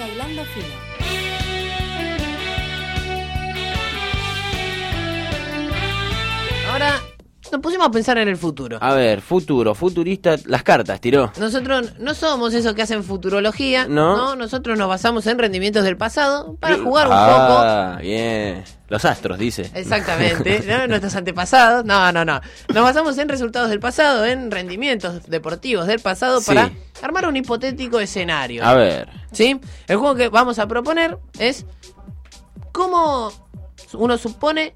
llega hilando fino. Ahora nos pusimos a pensar en el futuro. A ver, futuro, futurista, las cartas, tiró. Nosotros no somos esos que hacen futurología, No. no. Nosotros nos basamos en rendimientos del pasado para jugar un ah, bien. Los astros, dice. Exactamente, ¿no? nuestros antepasados. No, no, no. Nos basamos en resultados del pasado, en rendimientos deportivos del pasado Sí. para armar un hipotético escenario. A ver. ¿Sí? El juego que vamos a proponer es cómo uno supone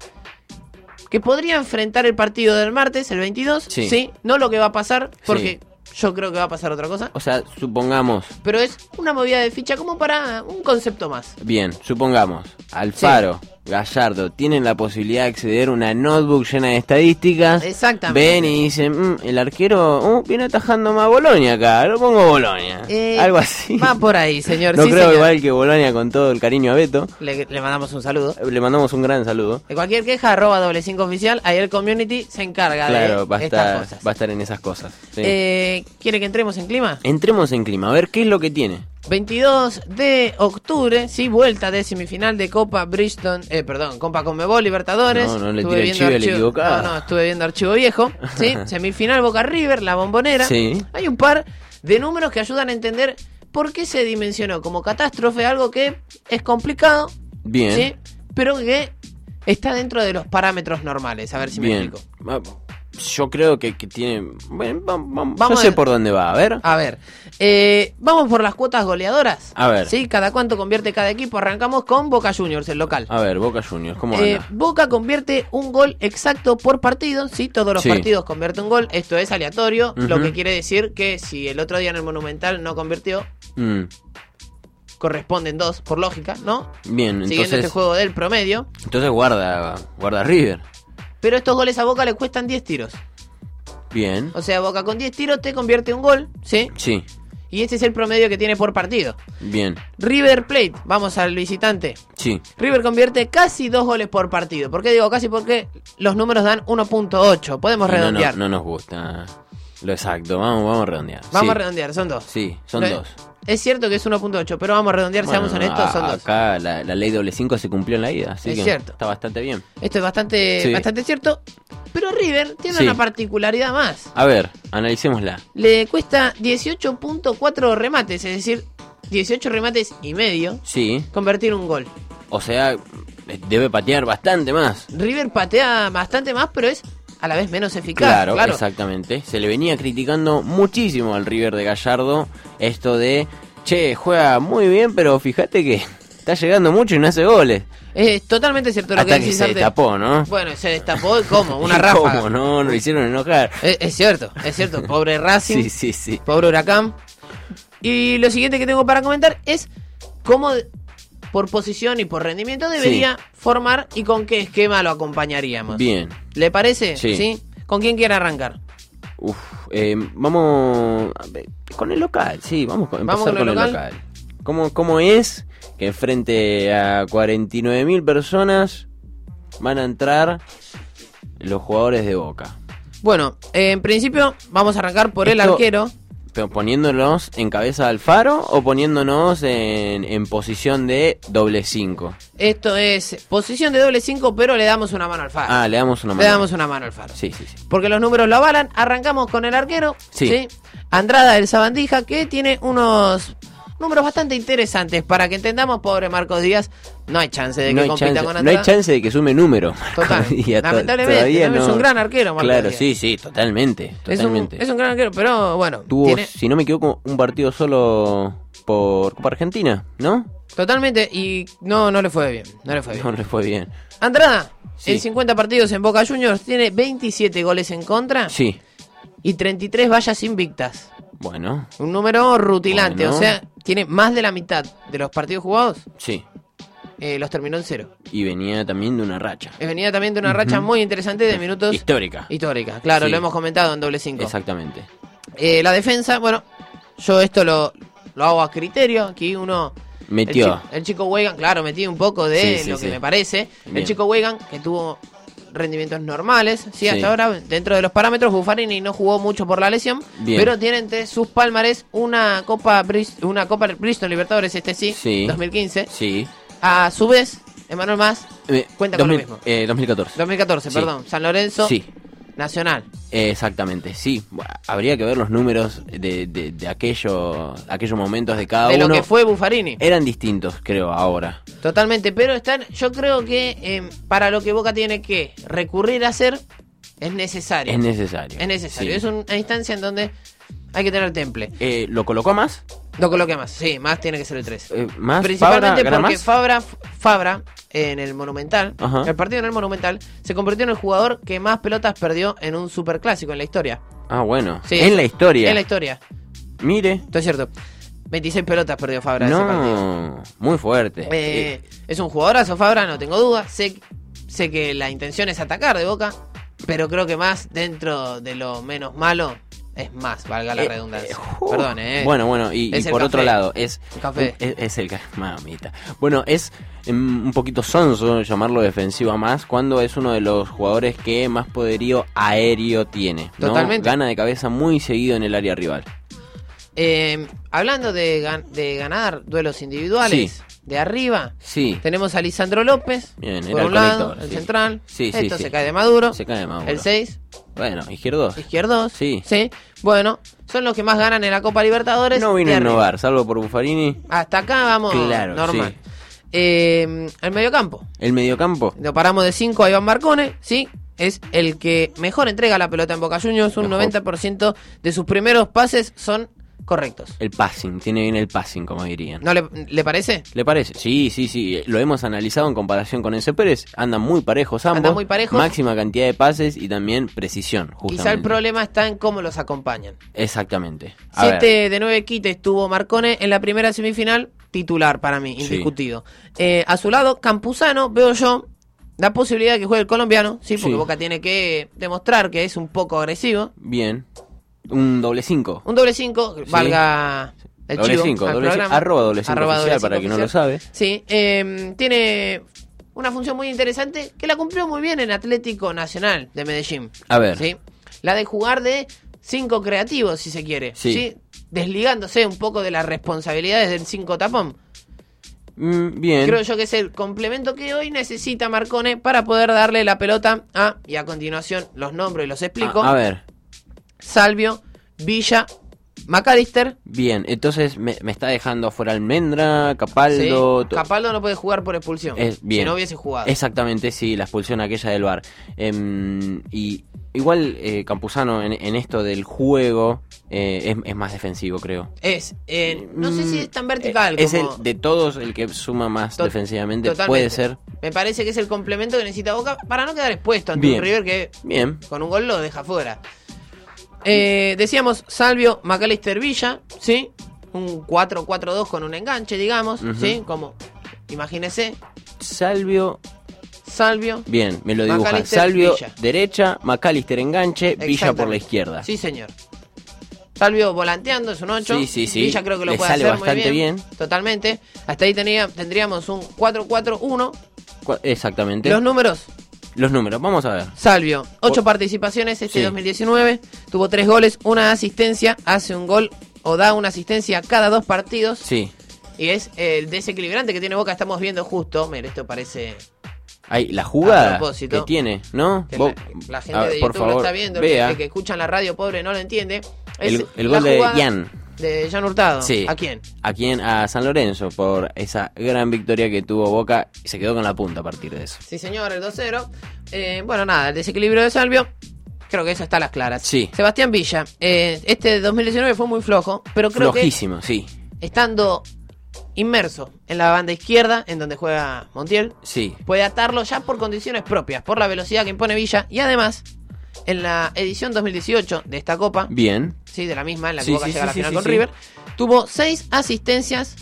que podría enfrentar el partido del martes, el 22. Sí. No lo que va a pasar, porque yo creo que va a pasar otra cosa. O sea, supongamos, Pero es una movida de ficha como para un concepto más. bien, supongamos, Alfaro, Gallardo, tienen la posibilidad de acceder a una notebook llena de estadísticas. Exactamente. Ven y dicen, "Mm, el arquero uh, viene atajando más Bolonia acá, lo pongo Bolonia. Eh, Algo así. Va por ahí, señor. No Sí, creo señor. igual que Bolonia con todo el cariño a Beto. Le, le mandamos un saludo. Le mandamos un gran saludo. De cualquier queja, arroba doble cinco oficial. Ahí el community se encarga Claro, va a, de estas estar, cosas. va a estar en esas cosas. sí. Eh, ¿Quiere que entremos en clima? Entremos en clima, a ver qué es lo que tiene. 22 de octubre, sí, vuelta de semifinal de Copa Bridgestone, eh, perdón, Copa Conmebol Libertadores. No, no le Estuve el viendo chivo al equivocado. No, no, estuve viendo archivo viejo, sí, semifinal Boca River, la bombonera. Sí. Hay un par de números que ayudan a entender por qué se dimensionó como catástrofe algo que es complicado, Bien. sí, pero que está dentro de los parámetros normales. A ver si me explico. Ah, Yo creo que, que tiene. Bueno, Vamos yo sé a- por dónde va, a ver. A ver, eh, vamos por las cuotas goleadoras. A ver. Sí, cada cuánto convierte cada equipo. Arrancamos con Boca Juniors, el local. A ver, Boca Juniors, ¿cómo Eh, anda? Boca convierte un gol exacto por partido, sí, todos los Sí. partidos convierten un gol, esto es aleatorio, lo que quiere decir que si el otro día en el Monumental no convirtió, Mm, corresponden dos, por lógica, ¿no? Bien, Siguiendo entonces. este juego del promedio, Entonces guarda, guarda River. Pero estos goles a Boca le cuestan 10 tiros. Bien. O sea, Boca con 10 tiros te convierte un gol, ¿sí? Sí, Y este es el promedio que tiene por partido. bien. River Plate, vamos al visitante. Sí. River convierte casi dos goles por partido. ¿Por qué digo casi? Porque los números dan 1.8. Podemos Y no, no, redondear. no nos gusta lo exacto. Vamos, vamos a redondear. Vamos Sí. a redondear, son dos. Sí, son dos. Es cierto que es 1.8, pero vamos a redondear, Bueno, seamos honestos, son dos. Acá la, la ley doble 5 se cumplió en la ida, así Es que cierto. está bastante bien. Esto es bastante, Sí. bastante cierto. Pero River tiene Sí. una particularidad más. A ver, analicémosla. Le cuesta 18.4 remates, es decir, 18 remates y medio, Sí, convertir un gol. o sea, debe patear bastante más. River patea bastante más, pero es a la vez menos eficaz. Claro, Claro, exactamente. Se le venía criticando muchísimo al River de Gallardo esto de, che, juega muy bien, pero fíjate que está llegando mucho y no hace goles. Es totalmente cierto lo Hasta que que se destapó, ¿no? Bueno, se destapó como una ¿Y ráfaga. ¿Cómo no? Lo hicieron enojar. Es, es cierto, es cierto. Pobre Racing, Sí, sí, sí. pobre Huracán. Y lo siguiente que tengo para comentar es cómo por posición y por rendimiento debería formar y con qué esquema lo acompañaríamos. Bien. ¿Le parece? Sí. ¿Con quién quiere arrancar? Uf, eh, vamos con el local, sí, vamos a ¿Vamos empezar con con, el el local? ¿Cómo, ¿Cómo es que frente a 49.000 personas van a entrar los jugadores de Boca? Bueno, eh, en principio vamos a arrancar por el arquero. ¿Pero poniéndonos en cabeza de Alfaro o poniéndonos en, en posición de doble 5? Esto es posición de doble 5, pero le damos una mano al faro. Ah, le damos una mano. le damos una mano al faro. Sí, sí, sí. Porque los números lo avalan. Arrancamos con el arquero. Sí. Andrada del Sabandija, que tiene unos números bastante interesantes. Para que entendamos, pobre Marcos Díaz, no hay chance de que No compita chance, con no Andrada. hay chance de que sume número. Total. Lamentablemente, ¿no? es un gran arquero, Marcos Claro, Díaz. sí, sí, totalmente. Es un, totalmente. es un gran arquero, pero bueno, Tuvo, tiene si no me equivoco, un partido solo por Copa Argentina, ¿no? totalmente y no, no le fue bien. No le fue bien. No le fue bien. Andrada, Sí. en 50 partidos en Boca Juniors, tiene 27 goles en contra Sí, y 33 vallas invictas. bueno, Un número rutilante, Bueno. o sea, tiene más de la mitad de los partidos jugados, sí. eh, los terminó en cero. Y venía también de una racha. Eh, Venía también de una racha muy interesante de minutos Histórica. histórica. Claro, Sí. lo hemos comentado en doble 5. Exactamente. Eh, la defensa, bueno, yo esto lo, lo hago a criterio. Aquí uno. Metió. El, chi- el chico Weigand, claro, metí un poco de Sí, sí, lo que me parece. El chico Weigand, que tuvo rendimientos normales. Sí, hasta Sí. ahora, dentro de los parámetros, Buffarini no jugó mucho por la lesión, Bien. pero tiene entre sus palmares una Copa una Copa Bristol Libertadores, este sí, Sí. 2015. Sí. A su vez, Emanuel Más, Eh, Cuenta con lo 2000, mismo. eh, 2014. 2014, Sí. perdón, San Lorenzo, Sí. Nacional. Eh, Exactamente, sí. Bueno, habría que ver los números de, de, de aquello, aquellos momentos de cada de lo uno. que fue Buffarini. Eran distintos, creo, ahora. Totalmente, pero están, yo creo que eh, para lo que Boca tiene que recurrir a hacer es necesario. Es necesario. Es necesario. Sí. Es una instancia en donde hay que tener temple. Eh, ¿Lo colocó más? Lo coloque más, sí, más tiene que ser el 3. Eh, ¿Más? Principalmente ¿Fabra gana porque más? Fabra, Fabra en el Monumental, Ajá. el partido en el Monumental, se convirtió en el jugador que más pelotas perdió en un superclásico en la historia. Ah, bueno. Sí, en la historia. En la historia. Mire. Esto es cierto. 26 pelotas perdió Fabra en ese partido. No, muy fuerte. Eh, es un jugadorazo Fabra, no tengo duda. Sé, sé que la intención es atacar de Boca, pero creo que más dentro de lo menos malo es más, valga la Eh, redundancia. uh, Perdón, eh. Bueno, bueno, y, por otro café. lado, es. El café. Es, es el ca- Mamita. Bueno, es mm, un poquito sonso llamarlo defensiva más cuando es uno de los jugadores que más poderío aéreo tiene. ¿no? Totalmente. Gana de cabeza muy seguido en el área rival. Eh, hablando de, gan- de ganar duelos individuales, de arriba, Sí. tenemos a Lisandro López, Bien, por el un lado, conector, el sí. central. Sí, sí, Esto sí. se cae de Maduro. Se cae de Maduro. El 6, Bueno, izquierdo. izquierdos. Sí. Bueno, son los que más ganan en la Copa Libertadores. No vino a innovar, salvo por Buffarini. Hasta acá vamos Claro, normal. Eh, el mediocampo. El mediocampo. Lo paramos de 5 a Iván Marcone, ¿sí? Es el que mejor entrega la pelota en Boca Juniors. Un Mejor. 90% de sus primeros pases son correctos. El passing, tiene bien el passing, como dirían. ¿No le, le parece? ¿Le parece? Sí, sí, sí. Lo hemos analizado en comparación con Enzo Pérez. Andan muy parejos ambos. Andan muy parejos. Máxima cantidad de pases y también precisión, justamente. Quizá el problema está en cómo los acompañan. Exactamente. A ver, 7 de 9 quites tuvo Marcone en la primera semifinal, titular para mí, Sí. indiscutido. Eh, a su lado, Campuzano, veo yo, la posibilidad de que juegue el colombiano, sí, porque Sí. Boca tiene que demostrar que es un poco agresivo. Bien. Un doble cinco. Un doble 5, valga el Doble chivo cinco, al doble programa. cinco, arroba doble cinco Arroba oficial, doble para quien no lo sabe. Sí, eh, tiene una función muy interesante que la cumplió muy bien en Atlético Nacional de Medellín. A ver. ¿sí? La de jugar de cinco creativos, si se quiere. Sí. Desligándose un poco de las responsabilidades del cinco tapón. Mm, bien. Creo yo que es el complemento que hoy necesita Marcone para poder darle la pelota a, y a continuación los nombro y los explico. a, a ver. Salvio, Villa, McAllister. Bien. Entonces me, me está dejando afuera Almendra, Capaldo. Sí, Capaldo no puede jugar por expulsión. Es bien. Si no hubiese jugado. Exactamente, sí, la expulsión aquella del bar. y igual eh, Campuzano en, en esto del juego eh, es, es más defensivo, creo. Es, eh, no sé si es tan Mm, vertical eh, Es el de todos el que suma más defensivamente. Totalmente. Puede ser. Me parece que es el complemento que necesita Boca para no quedar expuesto ante Bien. un River que Bien. con un gol lo deja fuera. Eh, decíamos Salvio, McAllister Villa, ¿sí? Un 4-4-2 con un enganche, digamos. ¿sí? Como, imagínese, Salvio. Salvio. Bien, me lo dibuja. Salvio Villa. derecha, McAllister enganche, Villa por la izquierda. Sí, señor. Salvio volanteando, es un 8. Sí, sí, sí. Villa creo que lo Le puede sale hacer bastante muy bien. bien. Totalmente. Hasta ahí tenía, tendríamos un 4-4-1. Cua- Exactamente. Los números, Los números, vamos a ver. Salvio, 8 O- participaciones este Sí. 2019. Tuvo 3 goles, una asistencia, hace un gol o da una asistencia cada dos partidos. Sí. Y es el desequilibrante que tiene Boca, estamos viendo justo. Mira, esto parece Hay la jugada que tiene, ¿no? que la, la gente ver, de por YouTube lo favor, está viendo, vea el que escuchan la radio pobre no lo entiende. Es el, gol de Jan. De Jan Hurtado. Sí. ¿A quién? ¿A quién? A San Lorenzo por esa gran victoria que tuvo Boca y se quedó con la punta a partir de eso. Sí, señor, el 2-0. Eh, bueno, nada, el desequilibrio de Salvio. Creo que eso está a las claras. Sí. Sebastián Villa. eh, este 2019 fue muy flojo, pero creo Flojísimo, sí. estando inmerso en la banda izquierda, en donde juega Montiel, Sí. puede atarlo ya por condiciones propias, por la velocidad que impone Villa. Y además, en la edición 2018 de esta Copa, Bien. Sí, de la misma, en la que Sí, Boca sí, llega a la final con. River, tuvo seis asistencias.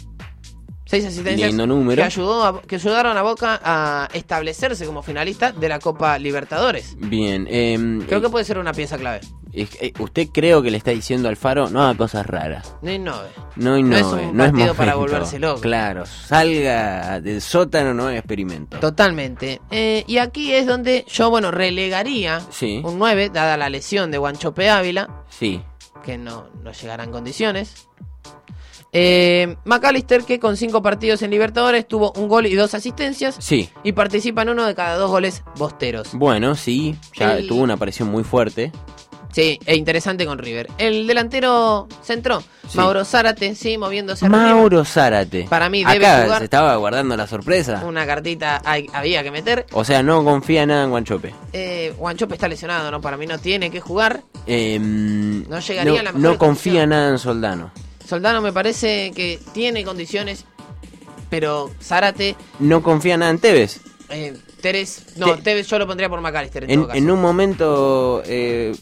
Seis asistencias Lindo número. Que, ayudó a- que ayudaron a Boca a establecerse como finalista de la Copa Libertadores. Bien. em, Creo eh, que puede ser una pieza clave. Es- eh, usted creo que le está diciendo al Faro, no haga cosas raras. No innove. No No innove, es un partido para momento. volverse loco. Claro, salga del sótano, no es experimento. Totalmente. Eh, y aquí es donde yo, bueno, relegaría Sí. un 9, dada la lesión de Guanchope Ávila, Sí, que no, no llegará en condiciones. Eh, McAllister, que con 5 partidos en Libertadores tuvo un gol y dos asistencias. sí. Y participa en uno de cada dos goles bosteros. Bueno, sí, ya tuvo una aparición muy fuerte. Sí, e interesante con River. El delantero centro, Sí. Mauro Zárate, sí, moviéndose arriba. Mauro Zárate. Para mí debe Acá jugar- se estaba guardando la sorpresa. Una cartita hay- había que meter. O sea, no confía nada en Guanchope. Eh, Guanchope está lesionado, ¿no? Para mí no tiene que jugar. Eh, No llegaría no, a la mejor no confía condición. nada en Soldano. Soldano me parece que tiene condiciones, pero Zárate, No confía nada en Tevez. eh, Teres, no, Te- Tevez yo lo pondría por McAllister en, En, todo caso. en un momento, eh,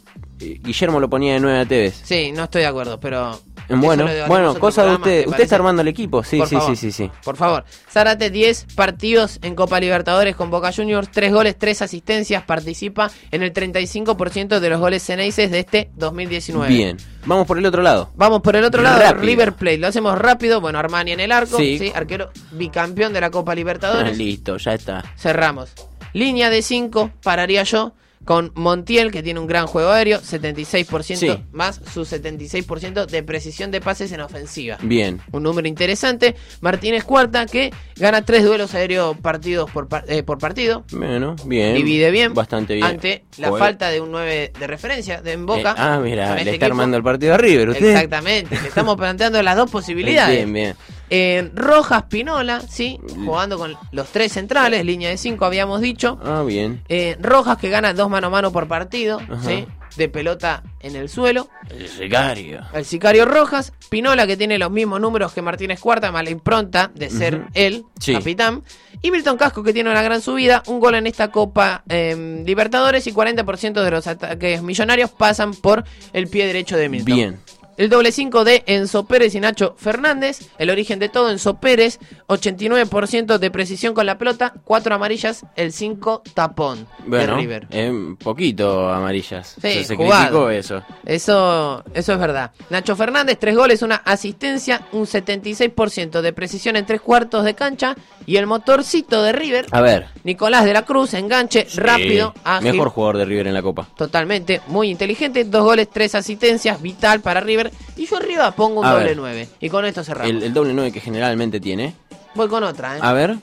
Guillermo lo ponía de 9 a Tevez. Sí, no estoy de acuerdo, pero... Bueno, bueno, cosa de usted. ¿te Usted está armando el equipo. Sí, Por sí, favor. sí, sí, sí. Por favor. Zárate, 10 partidos en Copa Libertadores con Boca Juniors, 3 goles, 3 asistencias, participa en el 35% de los goles ceneices de este 2019. Bien. Vamos por el otro lado. Vamos por el otro lado, Rápido. River Plate. Lo hacemos rápido. Bueno, Armani en el arco, Sí. sí, arquero bicampeón de la Copa Libertadores. Listo, ya está. Cerramos. Línea de 5, pararía yo con Montiel, que tiene un gran juego aéreo, 76%, Sí. más su 76% de precisión de pases en ofensiva. Bien. Un número interesante. Martínez Cuarta, que gana tres duelos aéreos partidos por, eh, por partido. Bueno, bien. Divide bien. Bastante bien. Ante la Joder. falta de un 9 de referencia de en Boca. Eh, ah, mira, le este está equipo. armando el partido a River, ¿usted? Exactamente. Le estamos planteando las dos posibilidades. Bien, bien. Eh, Rojas Pinola, sí, jugando con los tres centrales, línea de 5 habíamos dicho. Ah, bien. Eh, Rojas que gana dos mano a mano por partido, Ajá. ¿sí? de pelota en el suelo. El sicario. El sicario Rojas, Pinola que tiene los mismos números que Martínez Cuarta, más la impronta de ser él, Sí. capitán. Y Milton Casco que tiene una gran subida, un gol en esta Copa eh, Libertadores y 40% de los ataques millonarios pasan por el pie derecho de Milton. Bien. El doble 5 de Enzo Pérez y Nacho Fernández. El origen de todo, Enzo Pérez, 89% de precisión con la pelota, 4 amarillas, el 5 tapón Bueno, de River. eh, poquito amarillas. Sí, se criticó eso. Eso, eso es verdad. Nacho Fernández, 3 goles, una asistencia, un 76% de precisión en 3 cuartos de cancha. Y el motorcito de River, A ver. Nicolás de la Cruz, enganche, rápido, ágil. Mejor jugador de River en la Copa. Totalmente, muy inteligente. Dos goles, tres asistencias, vital para River. Y yo arriba pongo un A doble ver. 9. Y con esto cerramos. El, el doble 9 que generalmente tiene. Voy con otra, ¿eh? A ver.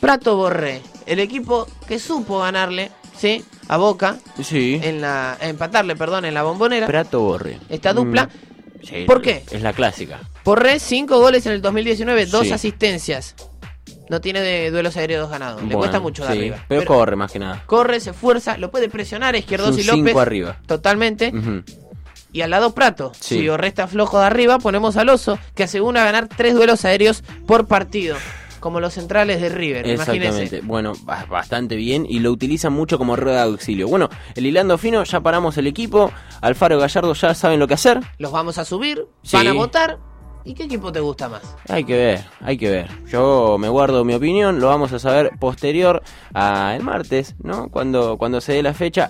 Prato Borré, el equipo que supo ganarle, ¿sí? A Boca, Sí. en la, empatarle, perdón, en la bombonera. Prato Borre. Esta dupla. Mm, sí, ¿Por qué? Es la clásica. Borré, cinco goles en el 2019, dos Sí. asistencias. No tiene de duelos aéreos ganados. Le cuesta mucho de sí, arriba. Pero, Pero corre más que nada. corre, se esfuerza, lo puede presionar Izquierdos y López. cinco arriba. Totalmente. Y al lado Prato. Sí. Si Borré está flojo de arriba, ponemos al Oso, que asegura ganar tres duelos aéreos por partido. Como los centrales de River, Exactamente. imagínense. Bueno, ba- bastante bien y lo utilizan mucho como rueda de auxilio. Bueno, el hilando fino, ya paramos el equipo. Alfaro Gallardo ya saben lo que hacer. Los vamos a subir, Sí. van a votar. ¿Y qué equipo te gusta más? Hay que ver, hay que ver. Yo me guardo mi opinión, lo vamos a saber posterior a el martes, ¿no? Cuando, cuando se dé la fecha.